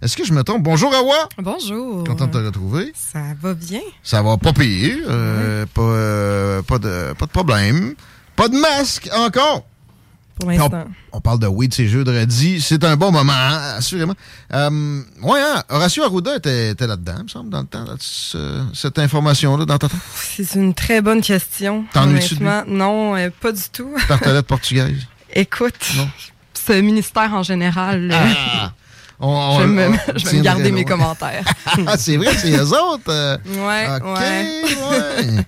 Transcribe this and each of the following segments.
Est-ce que je me trompe? Bonjour, Awa! Bonjour. Content de te retrouver. Ça va bien? Ça va pas pire. euh, pas, euh, pas, de, pas de problème. Pas de masque encore. Pour On, l'instant. on parle de weed, c'est jeudi. C'est un bon moment, hein, assurément. Euh, ouais, hein, Horacio Arruda était, était là-dedans, il me semble, dans le temps, là, ce- cette information-là, dans ta tête? C'est une très bonne question. T'ennuies-tu de non, euh, pas du tout. Tartelette portugaise? Écoute, Non. ce ministère en général, euh, Ah! On- on- je vais me, on- je vais me tiendrait garder mes loin. commentaires. Ah, c'est vrai, c'est eux autres. euh. Ouais, OK, ouais. ouais.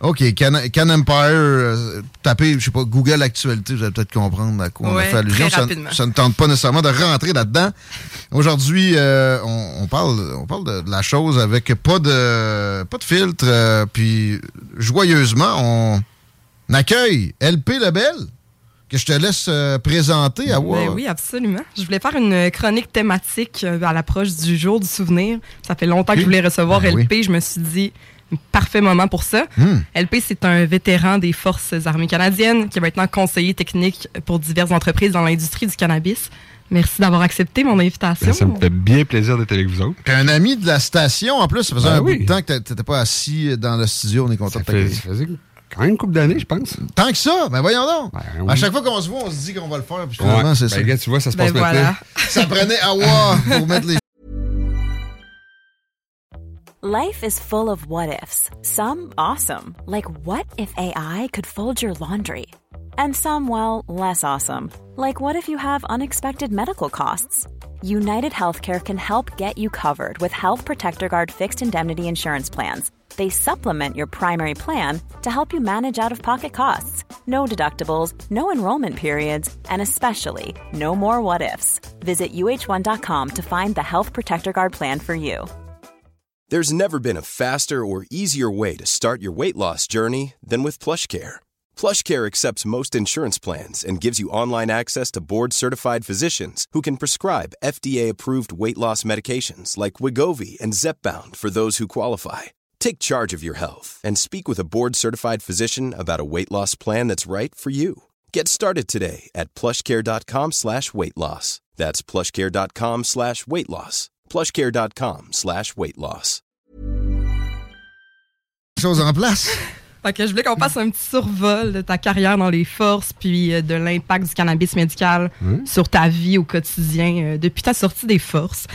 OK, Can, Can Empire, euh, tapez, je sais pas, Google Actualité, vous allez peut-être comprendre à quoi on a Ouais, fait allusion. Ça, ne tente pas nécessairement de rentrer là-dedans. Aujourd'hui, euh, on, on parle, on parle de, de la chose avec pas de, pas de filtre, puis joyeusement, on accueille LP Lebel, que je te laisse euh, présenter à Ben oui, absolument. Je voulais faire une chronique thématique euh, à l'approche du jour du souvenir. Ça fait longtemps que je voulais recevoir Ben LP. Je me suis dit, parfait moment pour ça. Hmm. LP, c'est un vétéran des Forces armées canadiennes qui est maintenant conseiller technique pour diverses entreprises dans l'industrie du cannabis. Merci d'avoir accepté mon invitation. Ben, ça me fait bien plaisir d'être avec vous autres. Un ami de la station, en plus, ça faisait Ben un oui. bout de temps que t'étais pas assis dans le studio. On est content Ça, de fait, quand même une couple d'années, je pense. Tant que ça, ben voyons donc. Ben À chaque fois qu'on se voit, on se dit qu'on va le faire. Puis finalement, Ouais. c'est Ben, ça. regarde, tu vois, ça se Ben passe voilà. maintenant. Ça prenait Awa pour mettre les Life is full of what ifs. Some awesome, like what if AI could fold your laundry? And some, well, less awesome, like what if you have unexpected medical costs? United Healthcare can help get you covered with Health Protector Guard fixed indemnity insurance plans. They supplement your primary plan to help you manage out of pocket costs. No deductibles, no enrollment periods, and especially no more what ifs. Visit uh1.com to find the Health Protector Guard plan for you. There's never been a faster or easier way to start your weight loss journey than with PlushCare. PlushCare accepts most insurance plans and gives you online access to board-certified physicians who can prescribe FDA-approved weight loss medications like Wigovi and Zepbound for those who qualify. Take charge of your health and speak with a board-certified physician about a weight loss plan that's right for you. Get started today at plushcare.com slash weight loss. That's plushcare.com slash weight loss. plushcare.com slash weight loss. choses en place. Fait que je voulais qu'on fasse un petit survol de ta carrière dans les forces, puis euh, de l'impact du cannabis médical sur ta vie au quotidien euh, depuis ta sortie des forces.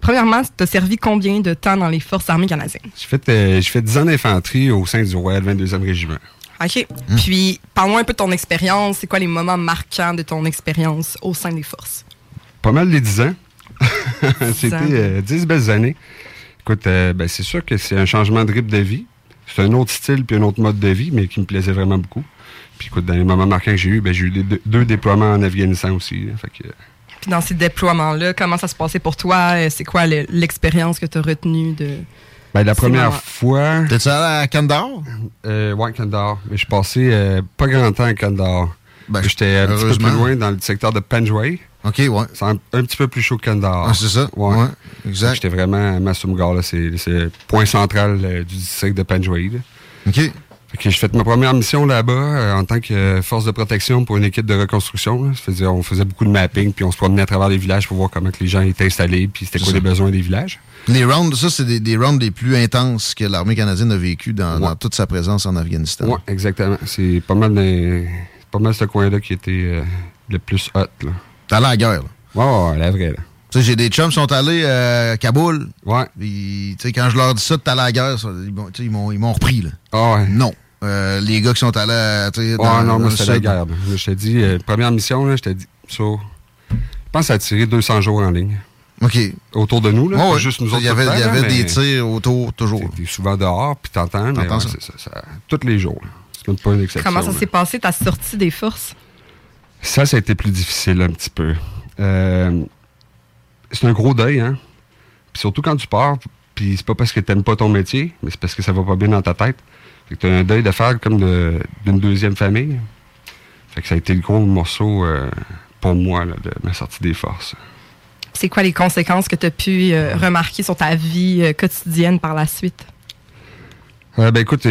Premièrement, tu as servi combien de temps dans les forces armées canadiennes? J'ai fait, euh, j'ai fait 10 ans d'infanterie au sein du Royal 22e Régiment. OK. Puis, parle-moi un peu de ton expérience. C'est quoi les moments marquants de ton expérience au sein des forces? Pas mal les 10 ans. C'était euh, 10 belles années. Écoute, euh, ben, c'est sûr que c'est un changement de rythme de vie. C'est un autre style puis un autre mode de vie, mais qui me plaisait vraiment beaucoup. Puis écoute, dans les moments marquants que j'ai eu, ben, j'ai eu deux, deux déploiements en Afghanistan aussi. là. Fait que, euh, Puis, dans ces déploiements-là, comment ça se passait pour toi? Euh, C'est quoi le- l'expérience que tu as retenue de. ben, la première fois. T'es-tu allé à Kandahar? Euh, ouais, Kandahar. Mais je suis passé euh, pas grand temps à Kandahar. Ben, J'étais un petit peu plus loin dans le secteur de Panjwai. OK, ouais. C'est un, un petit peu plus chaud que Kandahar. Ah, c'est ça? Ouais. Ouais, exact. J'étais vraiment à Masumgar, là. C'est c'est le point central euh, du district de Panjwai. là. OK. J'ai fait ma première mission là-bas euh, en tant que euh, force de protection pour une équipe de reconstruction. là. Ça faisait- on faisait beaucoup de mapping, puis on se promenait à travers les villages pour voir comment que les gens étaient installés, puis c'était quoi les besoins des villages. Les rounds, ça, c'est des, des rounds les plus intenses que l'armée canadienne a vécu dans, dans toute sa présence en Afghanistan. Oui, exactement. C'est pas mal pas mal ce coin-là qui était euh, le plus hot. Là. T'es allé à la guerre, là. Ouais, ouais, ouais, la vraie. Là. Tu sais, j'ai des chums qui sont allés euh, à Kaboul. Ouais. Quand je leur dis ça, t'es allé à la guerre, ils m'ont repris, là. Ah ouais. Non. Euh, les gars qui sont allés, à, tu sais, Ouais, dans, non, dans moi, c'était la guerre. Je t'ai dit, euh, première mission, là, je t'ai dit, ça, je pense que ça a tiré 200 jours en ligne. OK. Autour de nous, là. Ouais, pas ouais. juste nous Il y avait, y là, des mais tirs autour, toujours. T'es souvent dehors, puis t'entends, mais T'entends ouais, ça. c'est ça, ça- Tous les jours, là. C'est même pas une exception. Comment ça s'est passé, ta sortie des forces? Ça, ça a été plus difficile un petit peu. Euh, c'est un gros deuil, hein. Puis surtout quand tu pars, puis c'est pas parce que t'aimes pas ton métier, mais c'est parce que ça va pas bien dans ta tête. Fait que t'as un deuil de faire comme de- d'une deuxième famille. Fait que ça a été le gros morceau euh, pour moi là, de ma sortie des forces. C'est quoi les conséquences que tu as pu euh, remarquer sur ta vie euh, quotidienne par la suite? Ben écoute,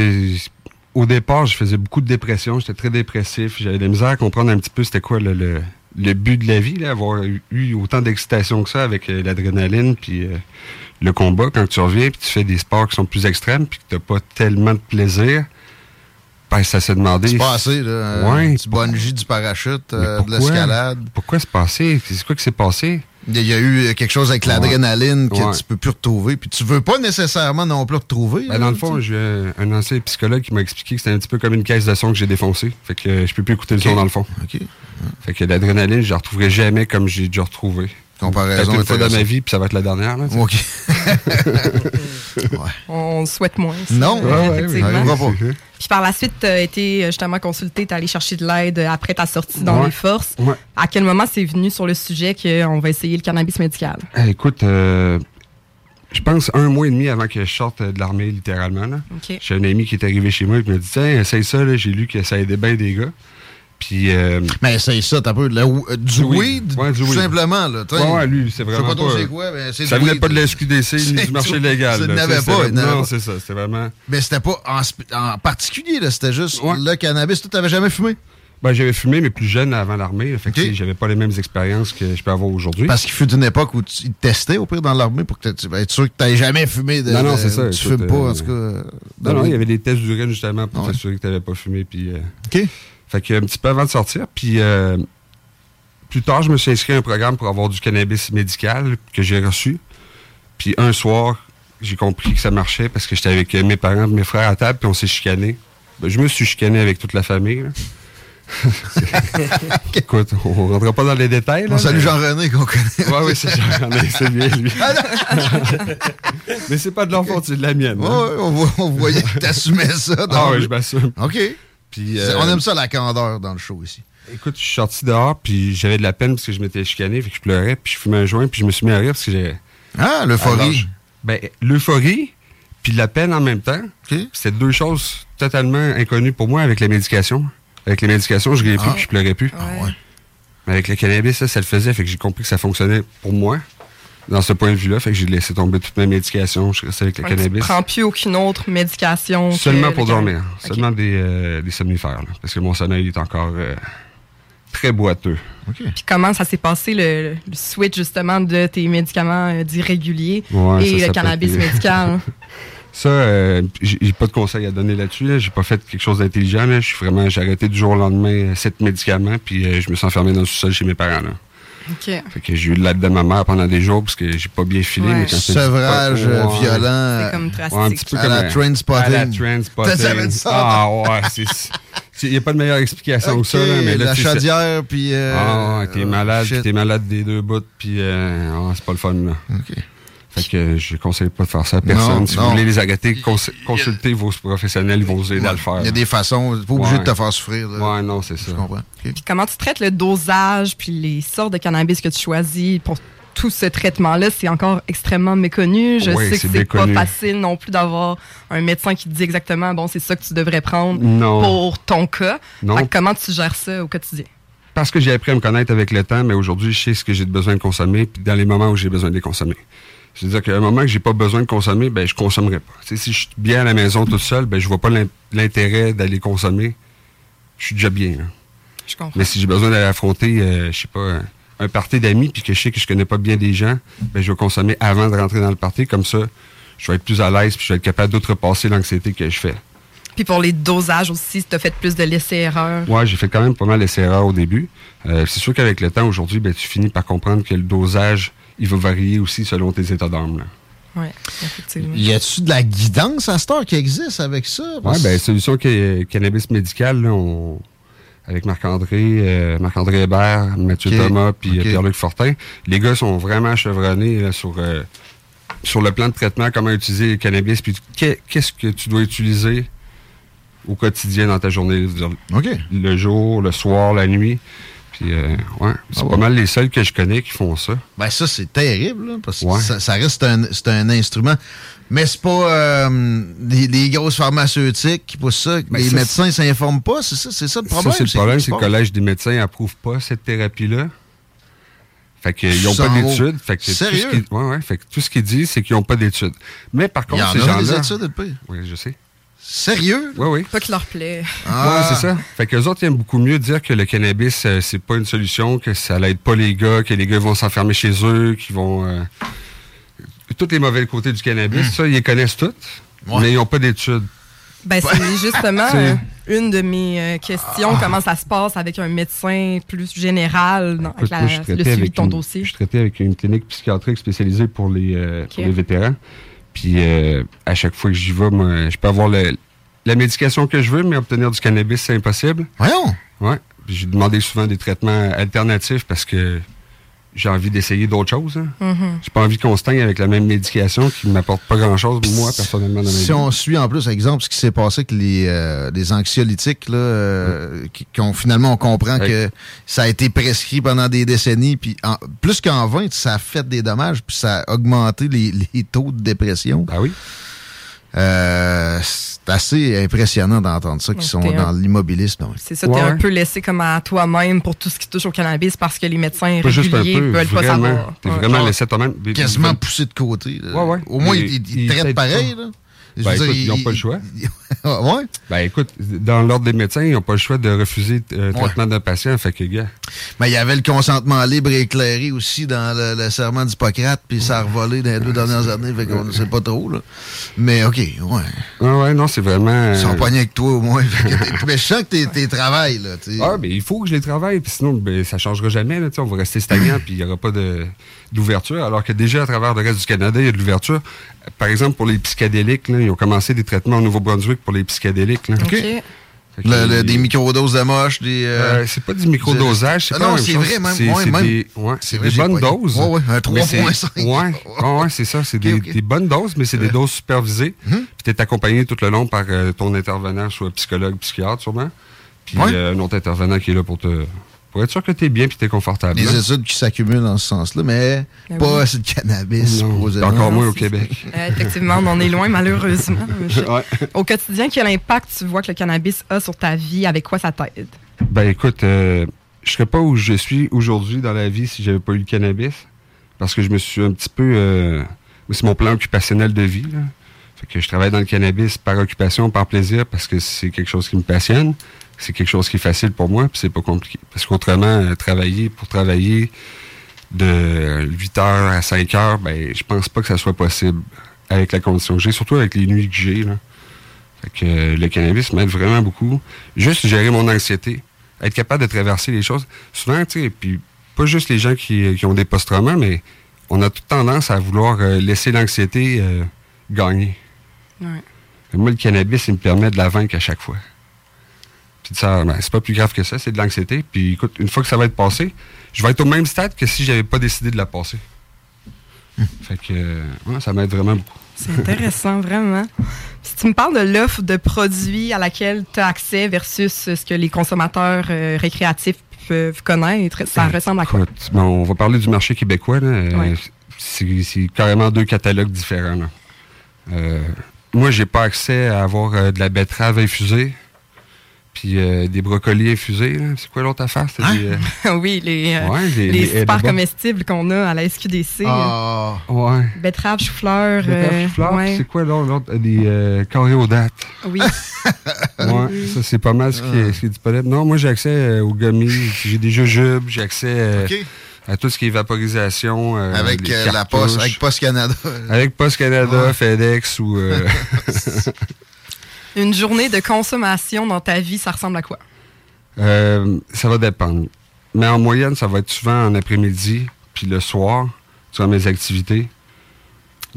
au départ, je faisais beaucoup de dépression, j'étais très dépressif, j'avais de la misère à comprendre un petit peu c'était quoi le, le- le but de la vie, là, avoir eu, autant d'excitation que ça avec l'adrénaline, puis le combat, quand tu reviens, puis tu fais des sports qui sont plus extrêmes, puis que t'as pas tellement de plaisir, ben ça s'est demandé... C'est passé, là. euh, Ouais, Du bungee, du parachute, euh, de pourquoi? l'escalade. Pourquoi c'est passé? C'est quoi qui s'est passé? Il y a eu quelque chose avec l'adrénaline que Ouais. tu peux plus retrouver. Puis tu veux pas nécessairement non plus retrouver. Ben, dans le tu fond, j'ai un- ancien psychologue qui m'a expliqué que c'était un petit peu comme une caisse de son que j'ai défoncée. Fait que euh, je peux plus écouter le son dans le fond. OK. Fait que l'adrénaline, je la retrouverai jamais comme j'ai déjà retrouvé. Comparaison une fois dans ma vie, puis ça va être la dernière. Là, tu sais. OK. On le souhaite moins. ça, Non, euh, ouais, effectivement. ça pas? Puis par la suite, tu as été euh, justement consulté, tu allé chercher de l'aide euh, après ta sortie dans Ouais. les forces. Ouais. À quel moment c'est venu sur le sujet qu'on va essayer le cannabis médical? Eh, écoute, euh, je pense un mois et demi avant que je sorte euh, de l'armée, littéralement. J'ai un ami qui est arrivé chez moi et qui m'a dit Tiens, essaye ça, là. j'ai lu que ça aidait bien des gars. Puis. Euh, Mais c'est ça, t'as peu. euh, du weed. Ouais, du tout weed. simplement. Là, ouais, ouais, lui, c'est Je sais vraiment. pas trop c'est quoi, mais c'est ça venait pas de la SQDC ni du marché légal. Ça n'avait pas, vraiment- Non, c'est ça. C'était vraiment. Mais c'était pas en, en particulier, là, c'était juste Ouais. le cannabis. Tu t'avais jamais fumé? Ben, j'avais fumé, mais plus jeune avant l'armée. Fait que, j'avais pas les mêmes expériences que je peux avoir aujourd'hui. Parce qu'il fut une époque où tu ils te testaient au pire dans l'armée pour que tu être sûr que tu jamais fumé. De, Non, non, c'est ça, Tu écoute, fumes pas, euh, en tout cas. euh, Non, non, il y avait des tests d'urine justement pour Ouais. t'assurer que tu n'avais pas fumé. Puis, euh, OK. Fait que un petit peu avant de sortir. Puis euh, plus tard, je me suis inscrit à un programme pour avoir du cannabis médical que j'ai reçu. Puis un soir, j'ai compris que ça marchait parce que j'étais avec euh, mes parents, mes frères à table, puis on s'est chicané. Ben, je me suis chicané avec toute la famille. là. Écoute, on ne rentrera pas dans les détails. Là, On salue mais- Jean-René qu'on connaît. Ouais, oui, c'est Jean-René, c'est bien lui. mais c'est pas de leur faute, c'est de la mienne. Ouais, hein. ouais, on, voyait que t'assumais ça. Ah le- je m'assume. OK. Puis, euh, On aime ça, la candeur dans le show ici. Écoute, je suis sorti dehors, puis j'avais de la peine parce que je m'étais chicané, fait que je pleurais, puis je fumais un joint, puis je me suis mis à rire parce que j'ai. Ah, l'euphorie. Ben, l'euphorie, puis la peine en même temps, OK. c'était deux choses totalement inconnues pour moi avec la médication. Avec les médications, je riais plus, Ah. puis je pleurais plus. Ah ouais. Mais avec le cannabis, ça, ça le faisait, fait que j'ai compris que ça fonctionnait pour moi. Dans ce point de vue-là, fait que j'ai laissé tomber toute ma médication, je restais avec le Donc, tu cannabis. prends plus aucune autre médication. Seulement le pour cannabis. dormir. Seulement des, euh, des somnifères, là, parce que mon sommeil est encore euh, très boiteux. Puis comment ça s'est passé le, le switch justement de tes médicaments euh, dits réguliers Ouais, ça, et ça le cannabis être- médical? hein? Ça, euh, j'ai pas de conseils à donner là-dessus. Là. J'ai pas fait quelque chose d'intelligent. Je suis vraiment, j'ai arrêté du jour au lendemain euh, sept médicaments, puis euh, je me suis enfermé dans le sous-sol chez mes parents. Là. OK. Fait que j'ai eu l'aide de ma mère pendant des jours parce que j'ai pas bien filé. Ouais. Mais quand Sevrage euh, violent. C'est comme Ouais, un drastique. petit peu À comme la un- train spotting. À la train spotting. Ça veut dire ça? Ah ouais, c'est. Il n'y a pas de meilleure explication que ça. Là, mais là, la chaudière, puis... euh, Ah, ouais, t'es malade, puis t'es malade des deux bouts, puis euh, ah, c'est pas le fun, là. OK. Fait que je conseille pas de faire ça à personne. Non, si non. vous voulez les cons- consultez vos professionnels, ils vont vous aider à le faire. Il y a des façons, pas obligé Ouais. de te faire souffrir. là. Ouais, non, c'est ça. Je comprends. OK. Puis comment tu traites le dosage puis les sortes de cannabis que tu choisis pour tout ce traitement-là, c'est encore extrêmement méconnu. Je Oui, sais que c'est pas facile non plus d'avoir un médecin qui te dit exactement bon c'est ça que tu devrais prendre Non. pour ton cas. Non. Fait que comment tu gères ça au quotidien? Parce que j'ai appris à me connaître avec le temps, mais aujourd'hui, je sais ce que j'ai besoin de consommer, puis dans les moments où j'ai besoin de les consommer. C'est-à-dire qu'à un moment que j'ai pas besoin de consommer, ben je consommerai pas. si je suis bien à la maison tout seul, ben je vois pas l'intérêt d'aller consommer. Je suis déjà bien. Je comprends. Mais si j'ai besoin d'aller affronter, euh, je sais pas, un, party d'amis, puis que je sais que je connais pas bien des gens, ben je vais consommer avant de rentrer dans le party. Comme ça, je vais être plus à l'aise, puis je vais être capable d'outrepasser l'anxiété que je fais. Puis pour les dosages aussi, tu as fait plus de laisser-erreur. Oui, j'ai fait quand même pas mal d'essais-erreurs au début. Euh, c'est sûr qu'avec le temps, aujourd'hui, ben, tu finis par comprendre que le dosage, il va varier aussi selon tes états d'âme. Oui, effectivement. Y a-tu de la guidance à Star qui existe avec ça? Oui, bien, Solution Cannabis Médical, avec Marc-André, euh, Marc-André Hébert, Mathieu Thomas, puis euh, Pierre-Luc Fortin. Les gars sont vraiment chevronnés sur, sur le plan de traitement, comment utiliser le cannabis, puis qu'est-ce que tu dois utiliser au quotidien dans ta journée. Le jour, le soir, la nuit. Puis, euh, ouais, c'est ah pas mal les seuls que je connais qui font ça. Ben, ça, c'est terrible, parce que ça, reste un, un instrument. Mais c'est pas euh, les, grosses pharmaceutiques qui poussent ça. Ben, les médecins s'informent pas, c'est ça, c'est ça le problème. Ça, c'est le problème, c'est que le Collège des médecins n'approuve pas cette thérapie-là. Fait qu'ils n'ont pas d'études. Fait que Sérieux? Tout ce qui, ouais, ouais, fait que tout ce qu'ils disent, c'est qu'ils n'ont pas d'études. Mais par contre, ces gens-là. des études, Oui, je sais. Sérieux? Oui, oui. Pas qu'il leur plaît. Ah. Oui, c'est ça. Fait que les autres aiment beaucoup mieux dire que le cannabis, euh, c'est pas une solution, que ça l'aide pas les gars, que les gars vont s'enfermer chez eux, qu'ils vont. Euh... Tous les mauvais côtés du cannabis, hmm. ça, ils les connaissent toutes, mais ils n'ont pas d'études. Ben, c'est justement euh, une de mes euh, questions. Ah. Comment ça se passe avec un médecin plus général dans avec le suivi de ton dossier? Je suis traité avec une clinique psychiatrique spécialisée pour les, pour les vétérans. Puis euh, à chaque fois que j'y vais, moi, je peux avoir la médication que je veux, mais obtenir du cannabis, c'est impossible. Voyons! Ouais. J'ai demandé souvent des traitements alternatifs parce que j'ai envie d'essayer d'autres choses. Hein. J'ai pas envie qu'on se teigne avec la même médication qui ne m'apporte pas grand-chose, moi, personnellement, dans ma Si on suit en plus, exemple, ce qui s'est passé avec les, euh, anxiolytiques, là, euh, qui, finalement, on comprend que ça a été prescrit pendant des décennies, puis plus qu'en 20, ça a fait des dommages, puis ça a augmenté les, les taux de dépression. Ah oui? Euh, c'est assez impressionnant d'entendre ça, qui sont dans l'immobilisme. C'est ça, tu es un peu laissé comme à toi-même pour tout ce qui touche au cannabis parce que les médecins pas réguliers ne veulent pas savoir. T'es vraiment laissé à toi-même. Quasiment poussé de côté. Au moins, ils, traitent pareil. Là. Ben, écoute, ils n'ont pas le choix. Ah, ouais? Ben écoute, dans l'ordre des médecins, ils n'ont pas le choix de refuser le traitement d'un patient. Fait que, gars. Mais il y avait le consentement libre et éclairé aussi dans le, serment d'Hippocrate, puis ça a revolé dans les deux dernières années, fait qu'on ne sait pas trop. Là. Mais OK, ouais. Ah ouais, non, c'est vraiment. Ils sont euh, poignés avec toi au moins. mais je sens que t'es travailles, là. Ah, ben il faut que je les travaille, puis sinon, ben, ça ne changera jamais. Là, on va rester stagnant, puis il n'y aura pas d'ouverture. Alors que déjà, à travers le reste du Canada, il y a de l'ouverture. Par exemple, pour les psychédéliques, là, ils ont commencé des traitements au Nouveau-Brunswick pour les psychédéliques. Là. OK. Le, des microdoses de moche, des. Euh, euh, c'est pas du microdosage, c'est ah pas Non, c'est vrai, même. C'est des, ouais, des bonnes doses. Ouais, ouais, un 3.5. Ouais, ouais, c'est ça. C'est des, des, bonnes doses, mais c'est des doses supervisées. Hum. Puis tu es accompagné tout le long par euh, ton intervenant, soit psychologue, psychiatre, sûrement. Puis un autre intervenant qui est là pour te pour être sûr que tu es bien et tu es confortable. Des études qui s'accumulent dans ce sens-là, mais ben pas assez de cannabis. encore moins au Québec. Euh, effectivement, on en est loin, malheureusement. Au quotidien, quel impact tu vois que le cannabis a sur ta vie? Avec quoi ça t'aide? Ben écoute, euh, je serais pas où je suis aujourd'hui dans la vie si j'avais pas eu le cannabis. Parce que je me suis un petit peu... Euh, c'est mon plan occupationnel de vie. Fait que je travaille dans le cannabis par occupation, par plaisir, parce que c'est quelque chose qui me passionne c'est quelque chose qui est facile pour moi, puis c'est pas compliqué. Parce qu'autrement, euh, travailler pour travailler de 8 heures à 5 heures, ben, je pense pas que ça soit possible avec la condition que j'ai, surtout avec les nuits que j'ai. Là. Fait que euh, le cannabis m'aide vraiment beaucoup. Juste gérer mon anxiété, être capable de traverser les choses. Souvent, tu sais, puis pas juste les gens qui, ont des post-traumas, mais on a toute tendance à vouloir euh, laisser l'anxiété gagner. Moi, le cannabis, il me permet de la vaincre à chaque fois. Puis ça, ben, c'est pas plus grave que ça, c'est de l'anxiété. Puis écoute, une fois que ça va être passé, je vais être au même stade que si j'avais pas décidé de la passer. Hmm. Fait que euh, ça m'aide vraiment beaucoup. C'est intéressant, vraiment. Si tu me parles de l'offre de produits à laquelle tu as accès versus ce que les consommateurs euh, récréatifs peuvent connaître, ça ressemble à quoi? Ben, on va parler du marché québécois. Euh, c'est carrément deux catalogues différents. Moi, moi, j'ai pas accès à avoir de la betterave infusée Puis euh, des brocolis infusés, là. C'est quoi l'autre affaire? Hein? des, euh, oui, les, euh, Ouais, les- les les super edibles. comestibles qu'on a à la SQDC. Ah, ouais. Betterave, chou-fleur. Betterave, euh, chou-fleur, puis ouais. c'est quoi l'autre? l'autre? Des euh, coréodates. Oui. Ouais, ça c'est pas mal ce qui, est, ce qui est disponible. Non, moi j'ai accès euh, aux gummies, j'ai des jujubes, j'ai accès euh, à tout ce qui est vaporisation. euh, avec euh, la poste, avec Post Canada. Avec Post Canada, Ouais. FedEx ou. euh, Une journée de consommation dans ta vie, ça ressemble à quoi? euh, ça va dépendre. Mais en moyenne, ça va être souvent en après-midi, puis le soir, sur mes activités.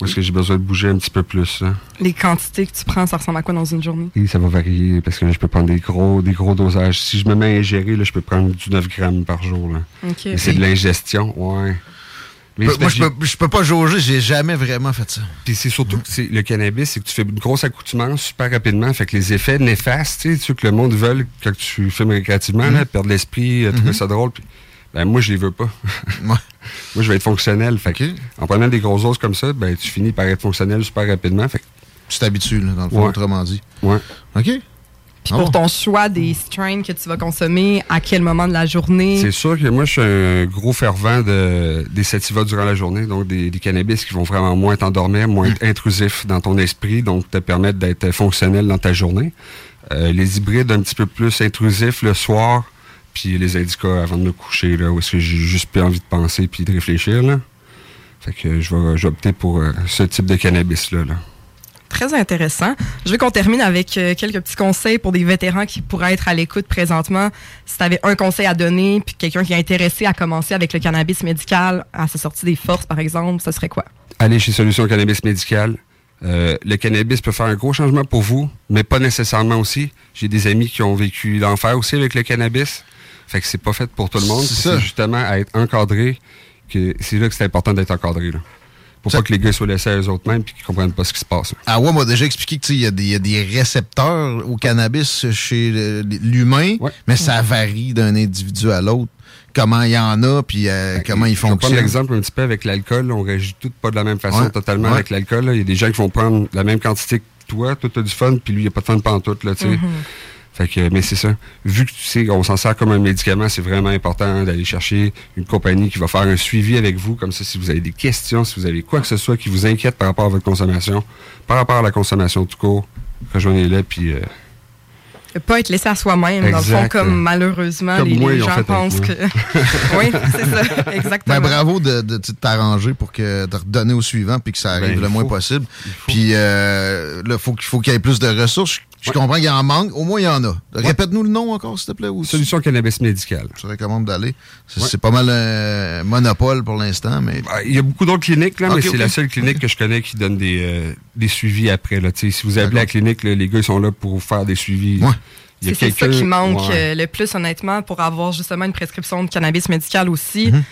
Où est-ce que j'ai besoin de bouger un petit peu plus? là. Les quantités que tu prends, ça ressemble à quoi dans une journée? Et ça va varier parce que je peux prendre des gros, des gros dosages. Si je me mets à ingérer, là, je peux prendre du 9 grammes par jour. Là. Mais c'est de l'ingestion, ouais. Moi, je peux, je peux pas jauger, j'ai jamais vraiment fait ça. Puis c'est surtout que le cannabis, c'est que tu fais une grosse accoutumance super rapidement. Fait que les effets néfastes, tu sais, que le monde veut quand tu fumes récréativement, là, perdre l'esprit, euh, trouver ça drôle. Puis, ben, moi, je les veux pas. Moi, je vais être fonctionnel. Fait que, OK. en prenant des grosses doses comme ça, ben, tu finis par être fonctionnel super rapidement. Fait que, Tu t'habitues, dans le fond, autrement dit. ouais. OK? Puis Ah pour bon? ton choix des strains que tu vas consommer, à quel moment de la journée? C'est sûr que moi, je suis un gros fervent de, des sativas durant la journée, donc des, des cannabis qui vont vraiment moins t'endormir, moins être intrusifs dans ton esprit, donc te permettre d'être fonctionnel dans ta journée. Euh, les hybrides un petit peu plus intrusifs le soir, puis les indicas avant de me coucher, là, où est-ce que j'ai juste plus envie de penser puis de réfléchir. Là. Fait que je vais, je vais opter pour euh, ce type de cannabis-là. Là. Très intéressant. Je veux qu'on termine avec euh, quelques petits conseils pour des vétérans qui pourraient être à l'écoute présentement. Si tu avais un conseil à donner, puis quelqu'un qui est intéressé à commencer avec le cannabis médical à sa sortie des forces, par exemple, ce serait quoi? Allez chez Solutions Cannabis Médical. Euh, le cannabis peut faire un gros changement pour vous, mais pas nécessairement aussi. J'ai des amis qui ont vécu l'enfer aussi avec le cannabis. Fait que c'est pas fait pour tout le monde. C'est justement à être encadré que c'est là que c'est important d'être encadré. Là. Pour Ça- pas que les gars soient laissés à eux-mêmes puis qu'ils comprennent pas ce qui se passe. là. Ah ouais, m'a déjà expliqué qu'il y, a des- il y a des récepteurs au cannabis chez l'humain, Ouais. mais ça varie d'un individu à l'autre. Comment il y en a, puis euh, comment ils Je vais prendre l'exemple un petit peu avec l'alcool. On réagit tout pas de la même façon Ouais. totalement Ouais. avec l'alcool. Il y a des gens qui vont prendre la même quantité que toi. Toi, t'as du fun, puis lui, il n'y a pas de fun pantoute. Là, tu sais. Fait que, mais c'est ça. Vu que tu sais, on s'en sert comme un médicament, c'est vraiment important hein, d'aller chercher une compagnie qui va faire un suivi avec vous. Comme ça, si vous avez des questions, si vous avez quoi que ce soit qui vous inquiète par rapport à votre consommation, par rapport à la consommation tout court, rejoignez-les, puis euh, Pas être laissé à soi-même, dans le fond, comme malheureusement Comme les, moi, gens pensent que. oui, c'est ça, exactement. Ben, bravo de, de, de t'arranger pour que de redonner au suivant puis que ça arrive Ben, le moins possible. il faut. Puis euh, là, faut qu'il faut qu'il y ait plus de ressources. Je comprends qu'il y en manque. Au moins, il y en a. Répète-nous le nom encore, s'il te plaît. Ou solution cannabis médical. Je te recommande d'aller. C'est Ouais. pas mal un monopole pour l'instant, mais Ah, Il y a beaucoup d'autres cliniques, là, mais c'est la seule clinique que je connais qui donne des, euh, des suivis après. Là. Si vous appelez la clinique, là, les gars ils sont là pour vous faire des suivis. C'est ça qui manque Ouais. euh, le plus, honnêtement, pour avoir justement une prescription de cannabis médical aussi. Mhm.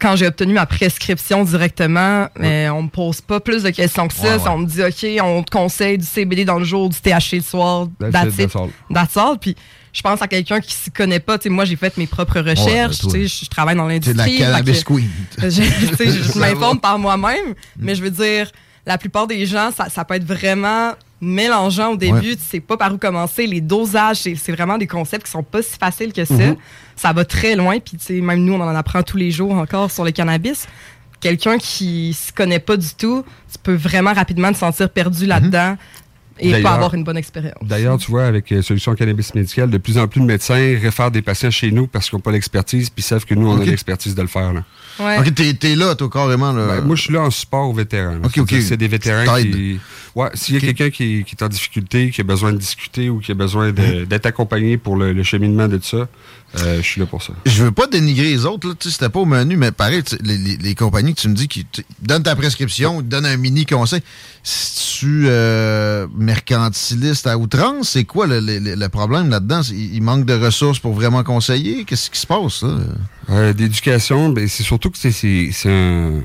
Quand j'ai obtenu ma prescription directement, euh, on me pose pas plus de questions que ça. Ouais, ouais. On me dit, OK, on te conseille du CBD dans le jour, du THC le soir, That's it, that's all. Puis je pense à quelqu'un qui s'y connaît pas. Moi, j'ai fait mes propres recherches. sais, je, je travaille dans c'est de la l'industrie. cannabis queen. je, m'informe par moi-même, mais je veux dire, la plupart des gens, ça, ça peut être vraiment mélangeant au début. Tu sais pas par où commencer. Les dosages, c'est c'est vraiment des concepts qui sont pas si faciles que ça. Mm-hmm. Ça va très loin. Puis, tu sais, même nous, on en apprend tous les jours encore sur le cannabis. Quelqu'un qui se connaît pas du tout, tu peux vraiment rapidement te sentir perdu Mm-hmm. là-dedans et pas avoir une bonne expérience. D'ailleurs, tu vois, avec euh, Solution Cannabis Médical, de plus en plus de médecins réfèrent des patients chez nous parce qu'ils n'ont pas l'expertise puis ils savent que nous, on a l'expertise de le faire. Là. Ouais. Ok, t'es t'es là, toi, carrément. Là. Ben, moi, je suis là en support aux vétérans. là. Ok, ok. C'est des vétérans qui. Ouais, s'il y a quelqu'un qui, qui est en difficulté, qui a besoin de discuter ou qui a besoin de- d'être accompagné pour le, le cheminement de tout ça, euh, je suis là pour ça. Je veux pas dénigrer les autres, là, tu sais, c'était pas au menu, mais pareil, tu sais, les, les- les compagnies que tu me dis qui tu- donnent ta prescription, ils te donnent un mini conseil. Si tu euh, mercantiliste à outrance, c'est quoi le, le- le problème là-dedans? Il manque de ressources pour vraiment conseiller? Qu'est-ce qui se passe, là? Euh, D'éducation, ben, c'est surtout que c'est- c'est c'est un,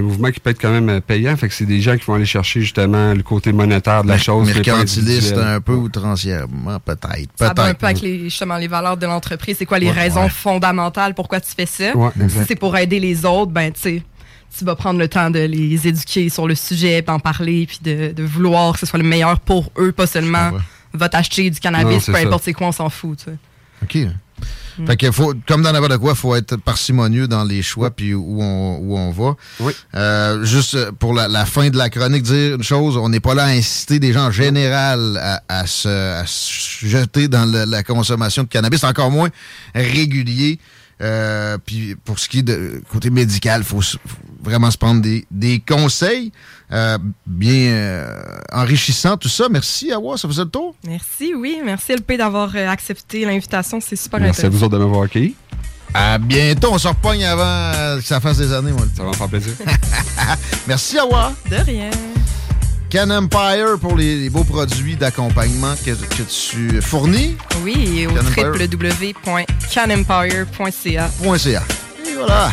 un mouvement qui peut être quand même euh, payant. Fait que c'est des gens qui vont aller chercher justement le côté monétaire de la chose. mais pas Mercantiliste un peu outrancièrement, peut-être. Ça va un Peut-être. peu avec les, justement les valeurs de l'entreprise. C'est quoi les Ouais, raisons ouais. fondamentales pourquoi tu fais ça? Ouais, si c'est pour aider les autres, ben tu sais, tu vas prendre le temps de les éduquer sur le sujet, d'en parler, puis de, de vouloir que ce soit le meilleur pour eux, pas seulement va t'acheter du cannabis, Non, peu ça. importe c'est quoi, on s'en fout. tu sais. OK. Fait que faut, comme dans n'importe quoi, il faut être parcimonieux dans les choix puis où on, où on va. Oui. Euh, juste pour la, la fin de la chronique, dire une chose, on n'est pas là à inciter des gens en général à, à se, à se jeter dans le- la consommation de cannabis, encore moins régulier. Euh, puis pour ce qui est de côté médical, il faut, faut vraiment se prendre des, des conseils euh, bien euh, enrichissants, tout ça. Merci, Awa, ça faisait le tour. Merci, oui. Merci LP d'avoir euh, accepté l'invitation. C'est super Merci à intéressant. vous autres de m'avoir accueilli. À bientôt, on se repogne avant que ça fasse des années, moi. Ça va me faire plaisir. Merci, Awa. De rien. Can Empire pour les, les beaux produits d'accompagnement que, que tu fournis. Oui, et au Can Empire. www.canempire.ca. .ca. Et voilà.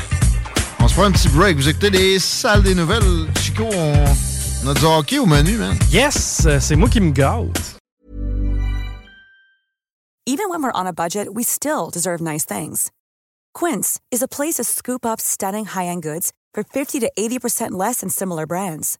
On se prend un petit break. Vous écoutez les salles des nouvelles. Chico, on, on a du hockey au menu, man. Yes, euh, c'est moi qui me gâte. Even when we're on a budget, we still deserve nice things. Quince is a place to scoop up stunning high-end goods for 50 to 80% less than similar brands.